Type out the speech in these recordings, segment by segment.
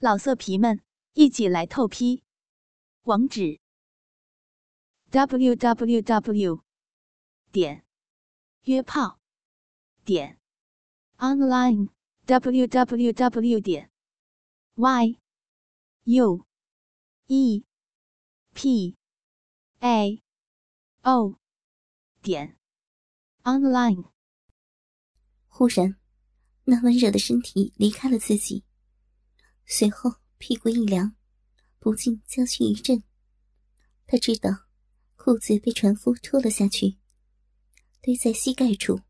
老色皮们，一起来透批！网址：w w w 点约炮点 online w w w 点 y u e p a o 点 online。忽然，那温热的身体离开了自己。随后屁股一凉，不禁娇躯一震。他知道裤子被船夫脱了下去，堆在膝盖处。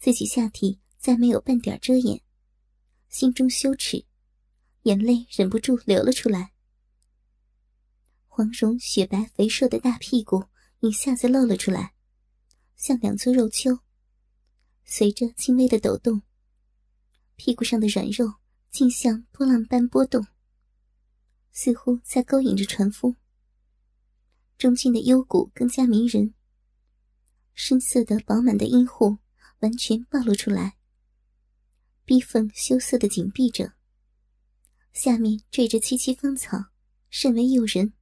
自己下体再没有半点遮掩，心中羞耻，眼泪忍不住流了出来。黄蓉雪白肥硕的大屁股一下子露了出来，像两座肉丘。随着轻微的抖动，屁股上的软肉。竟像波浪般波动，似乎在勾引着船夫。中间的幽谷更加迷人，深色的饱满的阴户完全暴露出来，逼缝羞涩的紧闭着，下面缀着萋萋芳草，甚为诱人。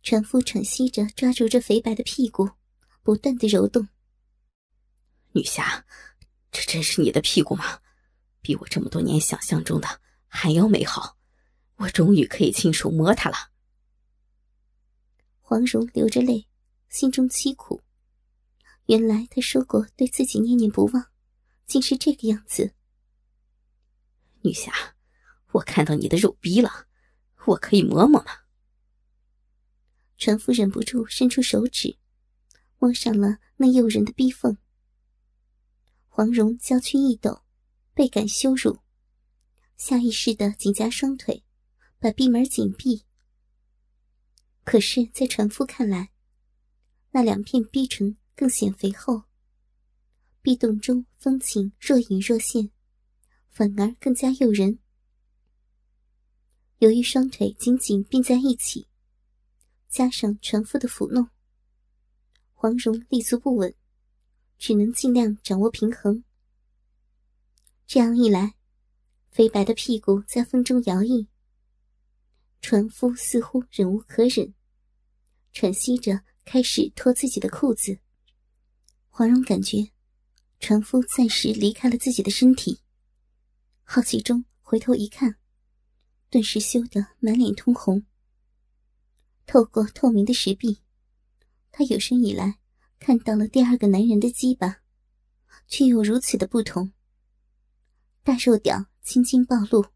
船夫喘息着抓住这肥白的屁股，不断的揉动。女侠，这真是你的屁股吗？比我这么多年想象中的还要美好，我终于可以亲手摸它了。黄蓉流着泪，心中凄苦。原来他说过对自己念念不忘，竟是这个样子。女侠，我看到你的肉逼了，我可以摸摸吗？船夫忍不住伸出手指，摸上了那诱人的逼缝。黄蓉娇躯一抖。倍感羞辱，下意识的紧夹双腿，把闭门紧闭。可是，在船夫看来，那两片逼唇更显肥厚，壁洞中风情若隐若现，反而更加诱人。由于双腿紧紧并在一起，加上船夫的抚弄，黄蓉立足不稳，只能尽量掌握平衡。这样一来，肥白的屁股在风中摇曳。船夫似乎忍无可忍，喘息着开始脱自己的裤子。黄蓉感觉，船夫暂时离开了自己的身体，好奇中回头一看，顿时羞得满脸通红。透过透明的石壁，他有生以来看到了第二个男人的鸡巴，却又如此的不同。大肉屌轻轻暴露，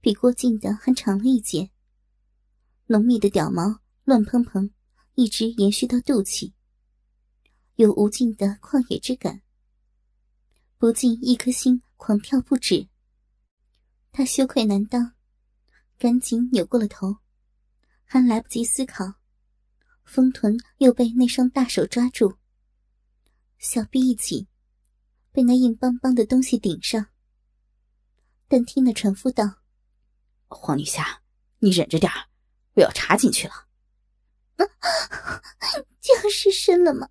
比郭靖的还长了一截。浓密的屌毛乱蓬蓬，一直延续到肚脐，有无尽的旷野之感。不禁一颗心狂跳不止。他羞愧难当，赶紧扭过了头，还来不及思考，丰臀又被那双大手抓住，小臂一紧，被那硬邦邦的东西顶上。但听的船夫道：“黄女侠，你忍着点儿，我要插进去了。”“就要失身了吗？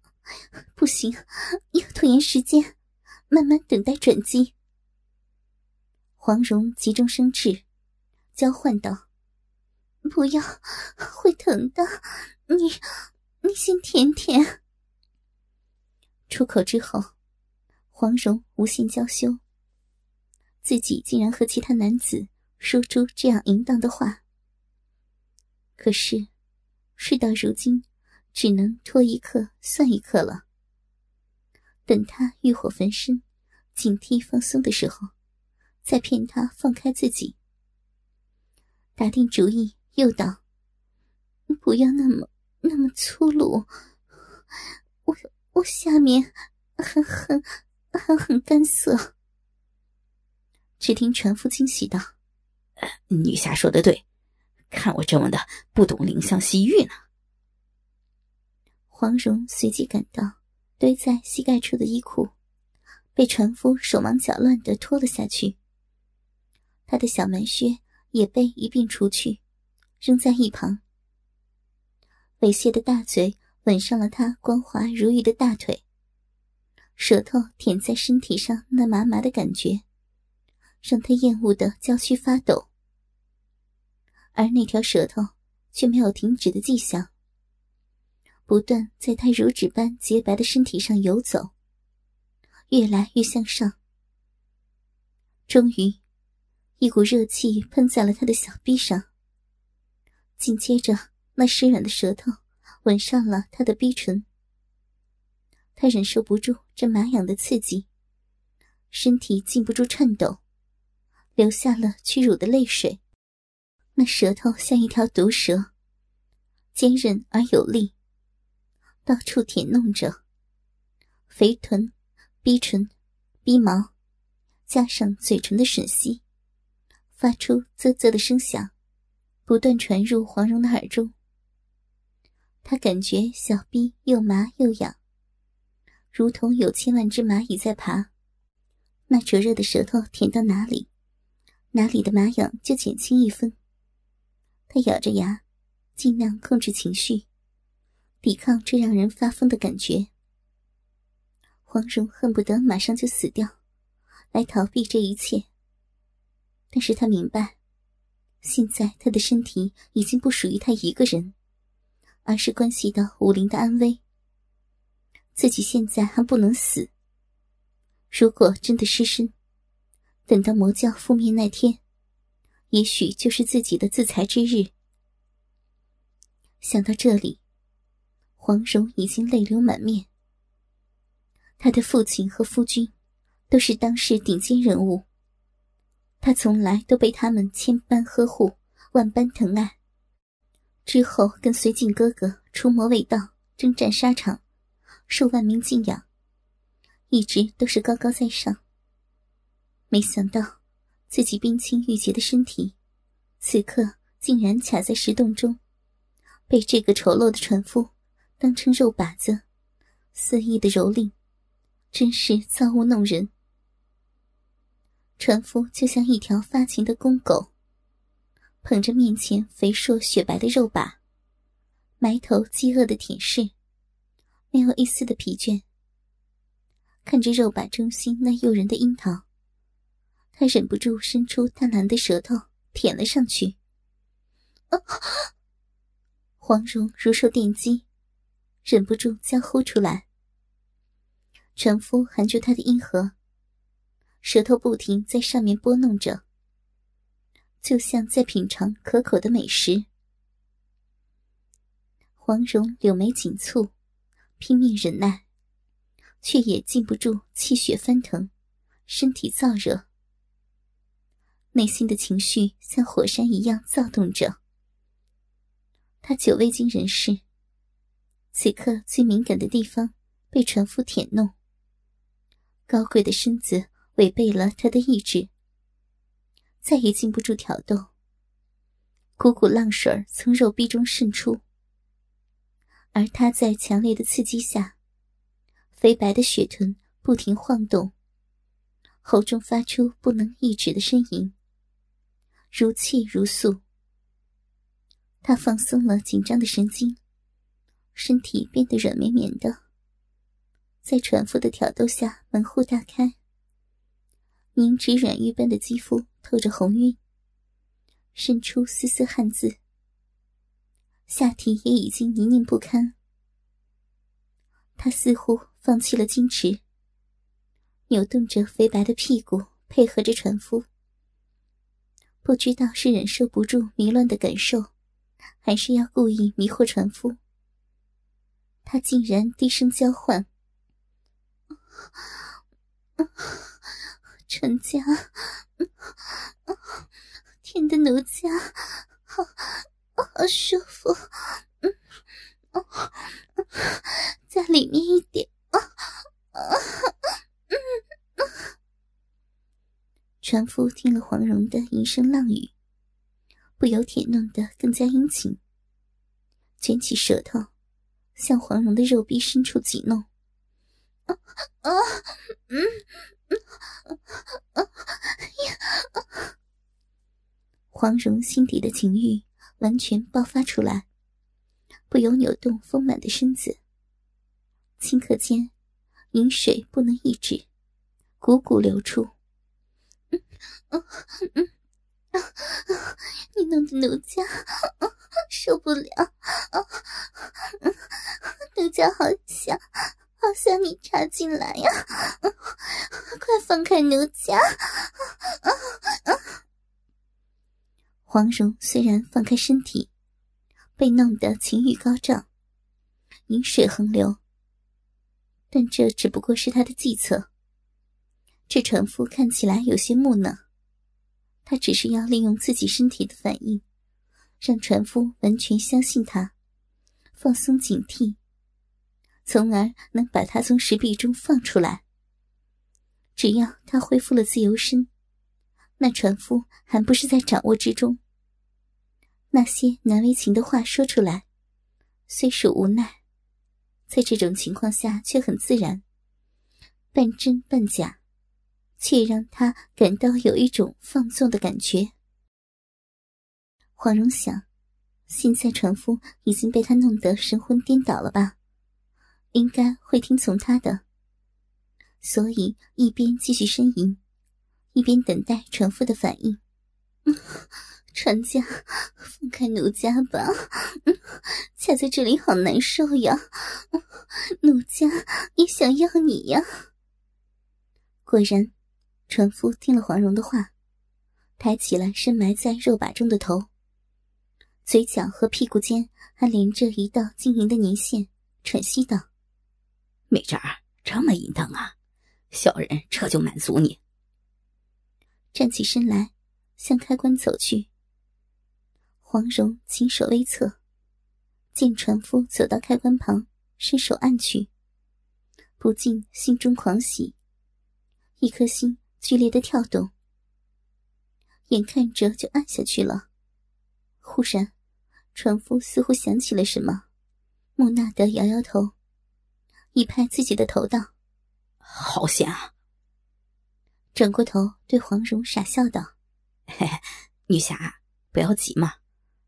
不行，要拖延时间，慢慢等待转机。”黄蓉急中生智，娇唤道：“不要，会疼的，你，你先舔舔。”出口之后，黄蓉无限娇羞。自己竟然和其他男子说出这样淫荡的话，可是事到如今，只能拖一刻算一刻了。等他欲火焚身、警惕放松的时候，再骗他放开自己。打定主意，又道：“不要那么那么粗鲁，我我下面还很还很干涩。”只听船夫惊喜道：“女侠说的对，看我这么的不懂怜香惜玉呢。”黄蓉随即赶到堆在膝盖处的衣裤被船夫手忙脚乱的脱了下去，她的小蛮靴也被一并除去，扔在一旁。猥亵的大嘴吻上了她光滑如玉的大腿，舌头舔在身体上那麻麻的感觉。让他厌恶的娇躯发抖，而那条舌头却没有停止的迹象，不断在他如纸般洁白的身体上游走，越来越向上。终于，一股热气喷在了他的小臂上，紧接着，那湿软的舌头吻上了他的逼唇。他忍受不住这麻痒的刺激，身体禁不住颤抖。流下了屈辱的泪水，那舌头像一条毒蛇，坚韧而有力，到处舔弄着肥臀、逼唇、逼毛，加上嘴唇的吮吸，发出啧啧的声响，不断传入黄蓉的耳中。他感觉小臂又麻又痒，如同有千万只蚂蚁在爬，那灼热的舌头舔到哪里？哪里的麻痒就减轻一分。他咬着牙，尽量控制情绪，抵抗这让人发疯的感觉。黄蓉恨不得马上就死掉，来逃避这一切。但是他明白，现在他的身体已经不属于他一个人，而是关系到武林的安危。自己现在还不能死，如果真的失身。等到魔教覆灭那天，也许就是自己的自裁之日。想到这里，黄蓉已经泪流满面。他的父亲和夫君都是当世顶尖人物，他从来都被他们千般呵护、万般疼爱。之后跟随靖哥哥除魔卫道、征战沙场，受万民敬仰，一直都是高高在上。没想到，自己冰清玉洁的身体，此刻竟然卡在石洞中，被这个丑陋的船夫当成肉靶子，肆意的蹂躏，真是造物弄人。船夫就像一条发情的公狗，捧着面前肥硕雪白的肉靶，埋头饥饿的舔舐，没有一丝的疲倦。看着肉靶中心那诱人的樱桃。他忍不住伸出贪婪的舌头舔了上去，黄蓉如受电击，忍不住娇呼出来。船夫含住他的阴核，舌头不停在上面拨弄着，就像在品尝可口的美食。黄蓉柳眉紧蹙，拼命忍耐，却也禁不住气血翻腾，身体燥热。内心的情绪像火山一样躁动着。他久未经人事，此刻最敏感的地方被船夫舔弄。高贵的身子违背了他的意志，再也禁不住挑逗。股股浪水从肉壁中渗出，而他在强烈的刺激下，肥白的血臀不停晃动，喉中发出不能抑制的呻吟。如泣如诉，他放松了紧张的神经，身体变得软绵绵的。在船夫的挑逗下，门户大开，凝脂软玉般的肌肤透着红晕，渗出丝丝汗渍。下体也已经泥泞不堪，他似乎放弃了矜持，扭动着肥白的屁股，配合着船夫。不知道是忍受不住迷乱的感受，还是要故意迷惑船夫。他竟然低声交唤：“ 船家，天的奴家，好好舒服，在里面一点。”船夫听了黄蓉的一声浪语，不由舔弄得更加殷勤，卷起舌头，向黄蓉的肉壁深处挤弄。啊啊，嗯！黄蓉心底的情欲完全爆发出来，不由扭动丰满的身子。顷刻间，饮水不能抑制，汩汩流出。嗯 你弄得奴家受不了，奴家好想好想你插进来呀！快放开奴家！黄蓉虽然放开身体，被弄得情欲高涨，饮水横流，但这只不过是他的计策。这船夫看起来有些木讷。他只是要利用自己身体的反应，让船夫完全相信他，放松警惕，从而能把他从石壁中放出来。只要他恢复了自由身，那船夫还不是在掌握之中。那些难为情的话说出来，虽属无奈，在这种情况下却很自然，半真半假。却让他感到有一种放纵的感觉。黄蓉想，现在船夫已经被他弄得神魂颠倒了吧，应该会听从他的，所以一边继续呻吟，一边等待船夫的反应。船家，放开奴家吧，卡在这里好难受呀，奴家也想要你呀。果然。船夫听了黄蓉的话，抬起了深埋在肉把中的头，嘴角和屁股间还连着一道晶莹的粘线，喘息道：“美珍这么淫荡啊，小人这就满足你。”站起身来，向开关走去。黄蓉轻手微侧，见船夫走到开关旁，伸手按去，不禁心中狂喜，一颗心。剧烈的跳动，眼看着就按下去了。忽然，船夫似乎想起了什么，木讷的摇摇头，一拍自己的头道：“好险啊！”转过头对黄蓉傻笑道：“嘿嘿，女侠，不要急嘛，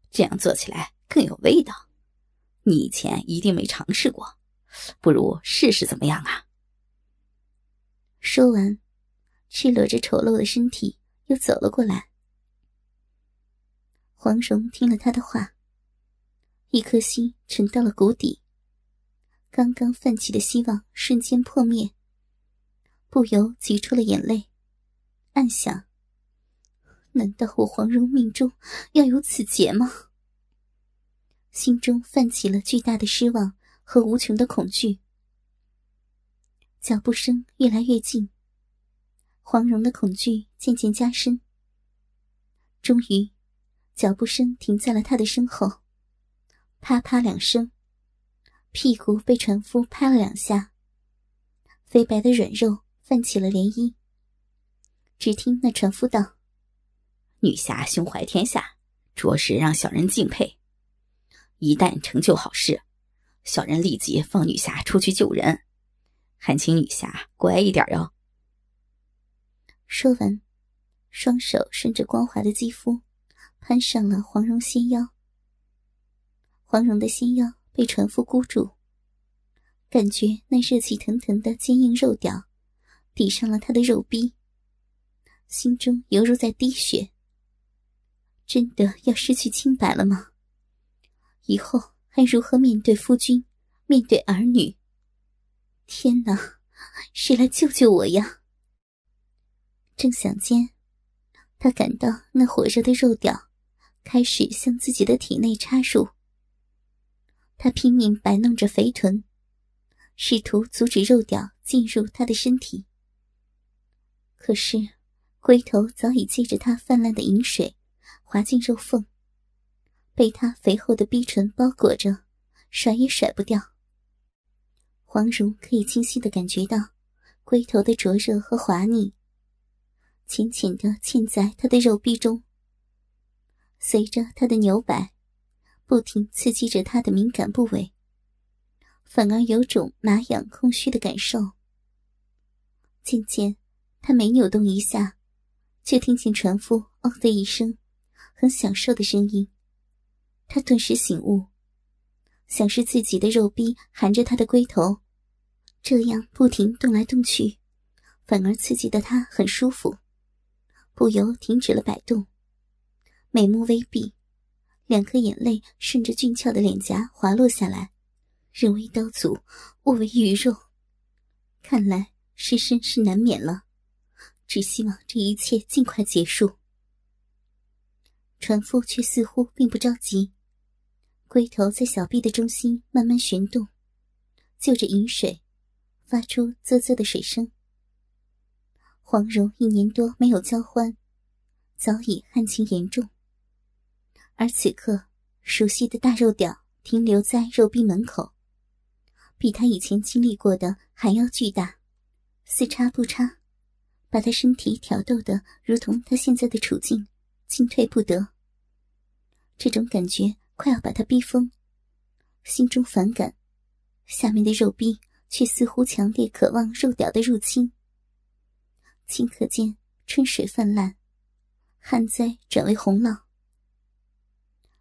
这样做起来更有味道。你以前一定没尝试过，不如试试怎么样啊？”说完。赤裸着丑陋的身体，又走了过来。黄蓉听了他的话，一颗心沉到了谷底。刚刚泛起的希望瞬间破灭，不由挤出了眼泪，暗想：难道我黄蓉命中要有此劫吗？心中泛起了巨大的失望和无穷的恐惧。脚步声越来越近。黄蓉的恐惧渐渐加深，终于，脚步声停在了他的身后，啪啪两声，屁股被船夫拍了两下，肥白的软肉泛起了涟漪。只听那船夫道：“女侠胸怀天下，着实让小人敬佩。一旦成就好事，小人立即放女侠出去救人，还请女侠乖一点哟。”说完，双手顺着光滑的肌肤，攀上了黄蓉纤腰。黄蓉的纤腰被船夫箍住，感觉那热气腾腾的坚硬肉屌抵上了他的肉逼，心中犹如在滴血。真的要失去清白了吗？以后还如何面对夫君，面对儿女？天哪，谁来救救我呀！正想间，他感到那火热的肉屌开始向自己的体内插入。他拼命摆弄着肥臀，试图阻止肉屌进入他的身体。可是，龟头早已借着他泛滥的饮水滑进肉缝，被他肥厚的逼唇包裹着，甩也甩不掉。黄蓉可以清晰的感觉到龟头的灼热和滑腻。浅浅的嵌在他的肉壁中，随着他的扭摆，不停刺激着他的敏感部位，反而有种麻痒空虚的感受。渐渐，他每扭动一下，就听见船夫“哦”的一声，很享受的声音。他顿时醒悟，想是自己的肉壁含着他的龟头，这样不停动来动去，反而刺激的他很舒服。不由停止了摆动，美目微闭，两颗眼泪顺着俊俏的脸颊滑落下来。人为刀俎，物为鱼肉，看来是身是难免了。只希望这一切尽快结束。船夫却似乎并不着急，龟头在小臂的中心慢慢旋动，就着饮水，发出啧啧的水声。黄蓉一年多没有交欢，早已旱情严重，而此刻熟悉的大肉屌停留在肉壁门口，比他以前经历过的还要巨大，四叉不叉。把他身体挑逗的如同他现在的处境，进退不得。这种感觉快要把他逼疯，心中反感，下面的肉壁却似乎强烈渴望肉屌的入侵。顷刻间，春水泛滥，旱灾转为洪涝。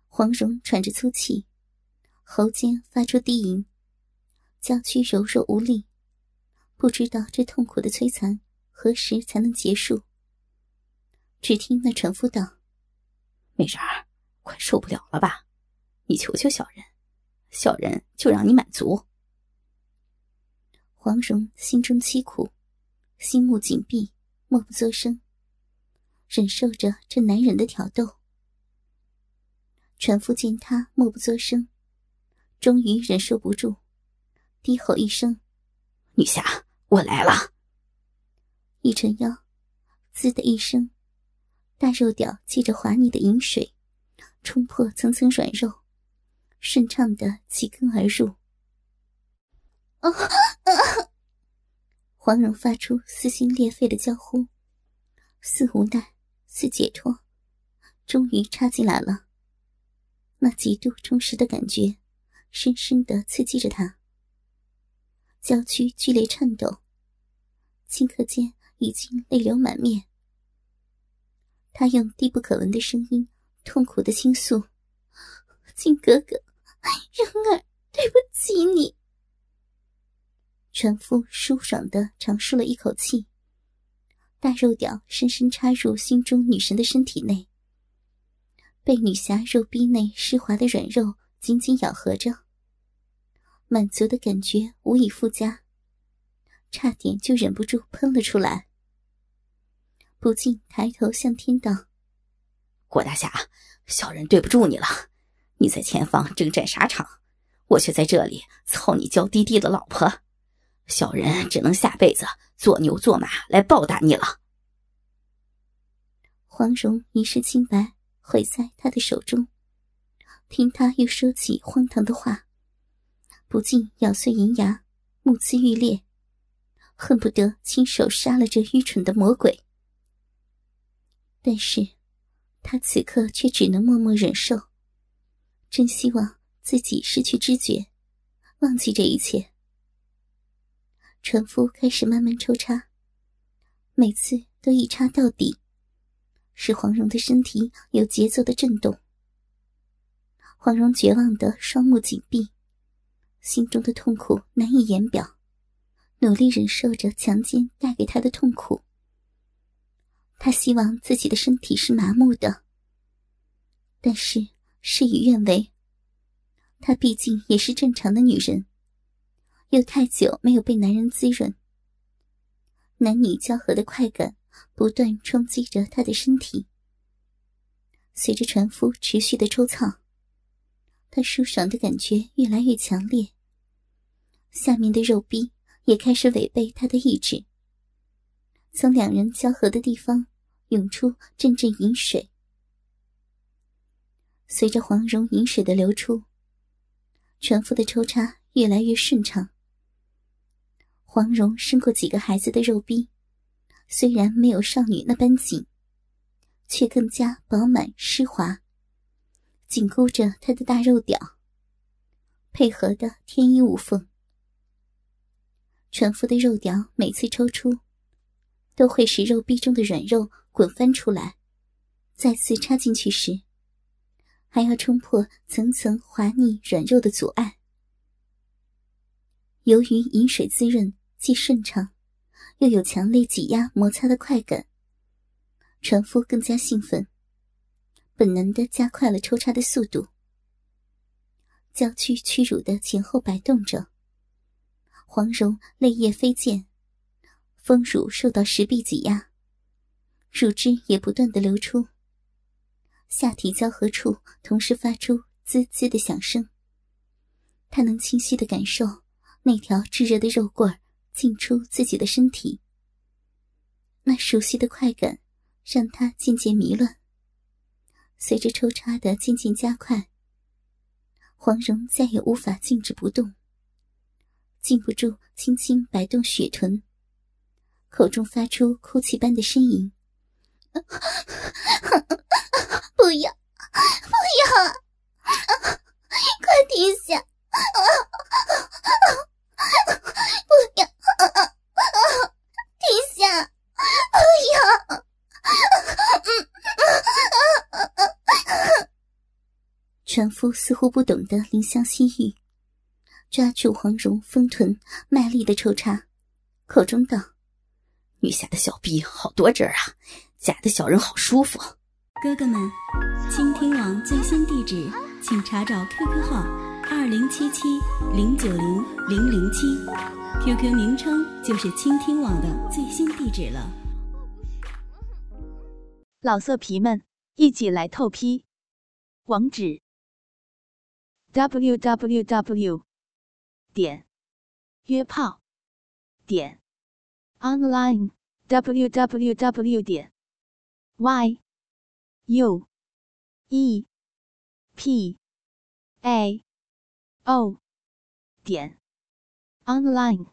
黄蓉喘着粗气，喉间发出低吟，娇躯柔弱无力，不知道这痛苦的摧残。何时才能结束？只听那船夫道：“美人儿，快受不了了吧？你求求小人，小人就让你满足。”黄蓉心中凄苦，心目紧闭，默不作声，忍受着这男人的挑逗。船夫见他默不作声，终于忍受不住，低吼一声：“女侠，我来了！”一沉腰，滋的一声，大肉屌借着滑腻的饮水，冲破层层软肉，顺畅的起根而入。啊啊！黄蓉发出撕心裂肺的娇呼，似无奈，似解脱，终于插进来了。那极度充实的感觉，深深的刺激着她，娇躯剧烈颤抖，顷刻间。已经泪流满面，他用低不可闻的声音痛苦的倾诉：“靖哥哥，蓉儿对不起你。”船夫舒爽的长舒了一口气，大肉屌深深插入心中女神的身体内，被女侠肉逼内湿滑的软肉紧紧咬合着，满足的感觉无以复加。差点就忍不住喷了出来，不禁抬头向天道：“郭大侠，小人对不住你了。你在前方征战沙场，我却在这里操你娇滴滴的老婆，小人只能下辈子做牛做马来报答你了。”黄蓉一世清白毁在他的手中，听他又说起荒唐的话，不禁咬碎银牙，目眦欲裂。恨不得亲手杀了这愚蠢的魔鬼，但是，他此刻却只能默默忍受。真希望自己失去知觉，忘记这一切。船夫开始慢慢抽插，每次都一插到底，使黄蓉的身体有节奏的震动。黄蓉绝望的双目紧闭，心中的痛苦难以言表。努力忍受着强奸带给她的痛苦。他希望自己的身体是麻木的，但是事与愿违。她毕竟也是正常的女人，又太久没有被男人滋润，男女交合的快感不断冲击着她的身体。随着船夫持续的抽操，她舒爽的感觉越来越强烈，下面的肉壁。也开始违背他的意志，从两人交合的地方涌出阵阵饮水。随着黄蓉饮水的流出，船夫的抽插越来越顺畅。黄蓉生过几个孩子的肉逼，虽然没有少女那般紧，却更加饱满湿滑，紧箍着她的大肉屌，配合的天衣无缝。船夫的肉屌每次抽出，都会使肉壁中的软肉滚翻出来，再次插进去时，还要冲破层层滑腻软肉的阻碍。由于饮水滋润，既顺畅，又有强烈挤压摩擦的快感，船夫更加兴奋，本能的加快了抽插的速度。娇躯屈辱的前后摆动着，黄蓉泪液飞溅，丰乳受到石壁挤压，乳汁也不断的流出。下体交合处同时发出滋滋的响声。他能清晰的感受那条炙热的肉棍儿进出自己的身体。那熟悉的快感让他渐渐迷乱。随着抽插的渐渐加快，黄蓉再也无法静止不动，禁不住轻轻摆动雪臀，口中发出哭泣般的呻吟：“ 不要，不要，快停下！不要，停下！”不要！船夫似乎不懂得怜香惜玉，抓住黄蓉丰臀，卖力的抽插，口中道：“女侠的小臂好多汁儿啊，假的小人好舒服。”哥哥们，倾听网最新地址，请查找 QQ 号二零七七零九零零零七。QQ 名称就是倾听网的最新地址了。老色皮们，一起来透批！网址：w w w 点约炮点 online w w w 点 y u e p a o 点 online。